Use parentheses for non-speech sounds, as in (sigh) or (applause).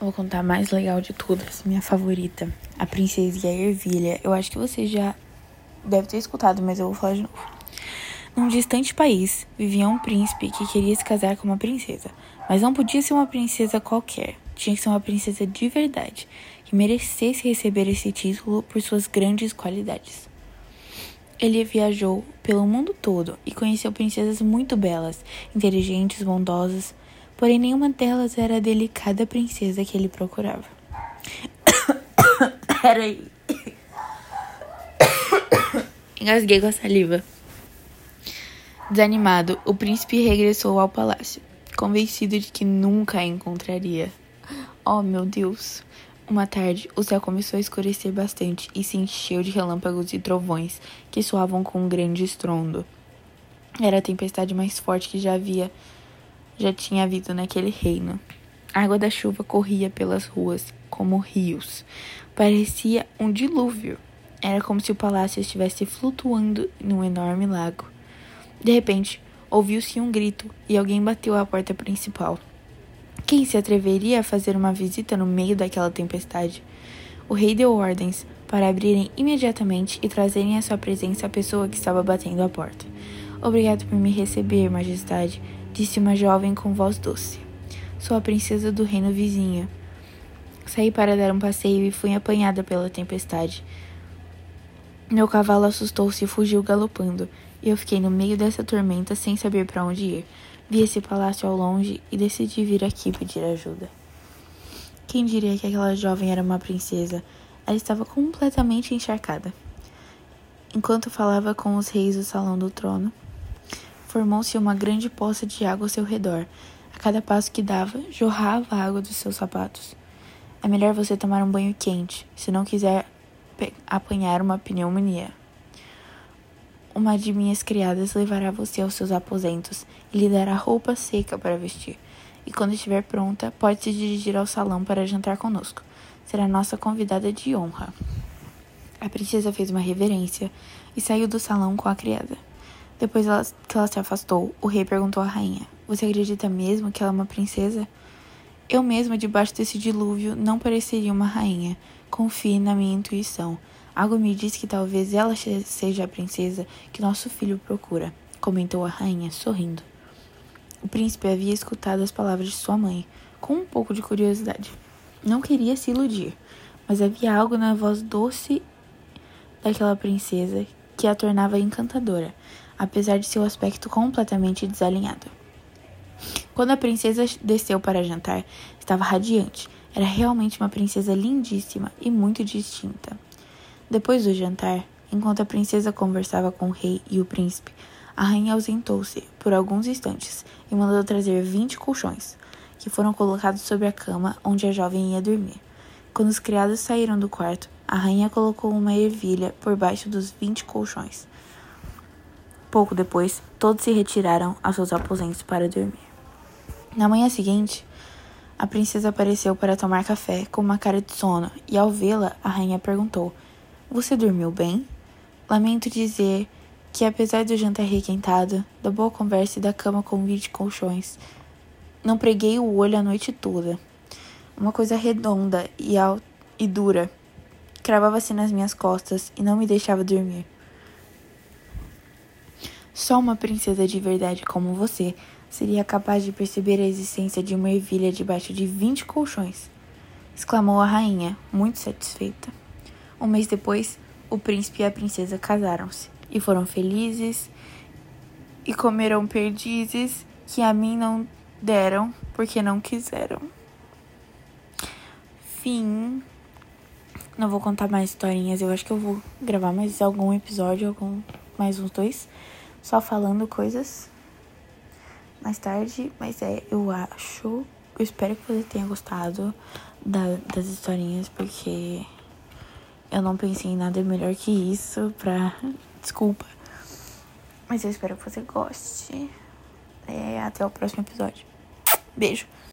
Vou contar a mais legal de todas, minha favorita, a princesa e a ervilha. Eu acho que você já deve ter escutado, mas eu vou falar de novo. Num distante país, vivia um príncipe que queria se casar com uma princesa, mas não podia ser uma princesa qualquer. Tinha que ser uma princesa de verdade, que merecesse receber esse título por suas grandes qualidades. Ele viajou pelo mundo todo e conheceu princesas muito belas, inteligentes, bondosas, porém nenhuma delas era a delicada princesa que ele procurava. (coughs) Peraí. (coughs) Engasguei com a saliva. Desanimado, o príncipe regressou ao palácio, convencido de que nunca a encontraria. Oh, meu Deus! Uma tarde, o céu começou a escurecer bastante e se encheu de relâmpagos e trovões que soavam com um grande estrondo. Era a tempestade mais forte que já havia já tinha havido naquele reino. A água da chuva corria pelas ruas como rios. Parecia um dilúvio. Era como se o palácio estivesse flutuando num enorme lago. De repente, ouviu-se um grito e alguém bateu à porta principal. Quem se atreveria a fazer uma visita no meio daquela tempestade? O rei deu ordens para abrirem imediatamente e trazerem à sua presença a pessoa que estava batendo a porta. Obrigado por me receber, majestade, disse uma jovem com voz doce. Sou a princesa do reino vizinho. Saí para dar um passeio e fui apanhada pela tempestade. Meu cavalo assustou-se e fugiu galopando, e eu fiquei no meio dessa tormenta sem saber para onde ir. Vi esse palácio ao longe e decidi vir aqui pedir ajuda. Quem diria que aquela jovem era uma princesa? Ela estava completamente encharcada. Enquanto falava com os reis do salão do trono, formou-se uma grande poça de água ao seu redor. A cada passo que dava, jorrava água dos seus sapatos. É melhor você tomar um banho quente, se não quiser apanhar uma pneumonia. Uma de minhas criadas levará você aos seus aposentos e lhe dará roupa seca para vestir. E quando estiver pronta, pode se dirigir ao salão para jantar conosco. Será nossa convidada de honra. A princesa fez uma reverência e saiu do salão com a criada. Depois que ela se afastou, o rei perguntou à rainha: Você acredita mesmo que ela é uma princesa? Eu mesma, debaixo desse dilúvio, não pareceria uma rainha. Confie na minha intuição. Algo me diz que talvez ela seja a princesa que nosso filho procura, comentou a rainha, sorrindo. O príncipe havia escutado as palavras de sua mãe, com um pouco de curiosidade. Não queria se iludir, mas havia algo na voz doce daquela princesa que a tornava encantadora, apesar de seu aspecto completamente desalinhado. Quando a princesa desceu para jantar, estava radiante. Era realmente uma princesa lindíssima e muito distinta. Depois do jantar, enquanto a princesa conversava com o rei e o príncipe, a rainha ausentou-se por alguns instantes e mandou trazer vinte colchões, que foram colocados sobre a cama onde a jovem ia dormir. Quando os criados saíram do quarto, a rainha colocou uma ervilha por baixo dos vinte colchões. Pouco depois, todos se retiraram aos seus aposentos para dormir. Na manhã seguinte, a princesa apareceu para tomar café com uma cara de sono e, ao vê-la, a rainha perguntou: Você dormiu bem? Lamento dizer que, apesar do jantar requentado, da boa conversa e da cama com vinte colchões, não preguei o olho a noite toda. Uma coisa redonda e, e dura cravava-se nas minhas costas e não me deixava dormir. Só uma princesa de verdade como você seria capaz de perceber a existência de uma ervilha debaixo de vinte colchões, exclamou a rainha, muito satisfeita. Um mês depois, o príncipe e a princesa casaram-se e foram felizes e comeram perdizes que a mim não deram porque não quiseram. Fim. Não vou contar mais historinhas, eu acho que eu vou gravar mais algum episódio, algum mais uns dois só falando coisas mais tarde, mas é, eu acho, eu espero que você tenha gostado da, das historinhas, porque eu não pensei em nada melhor que isso pra. (laughs) Desculpa. Mas eu espero que você goste. É, até o próximo episódio. Beijo.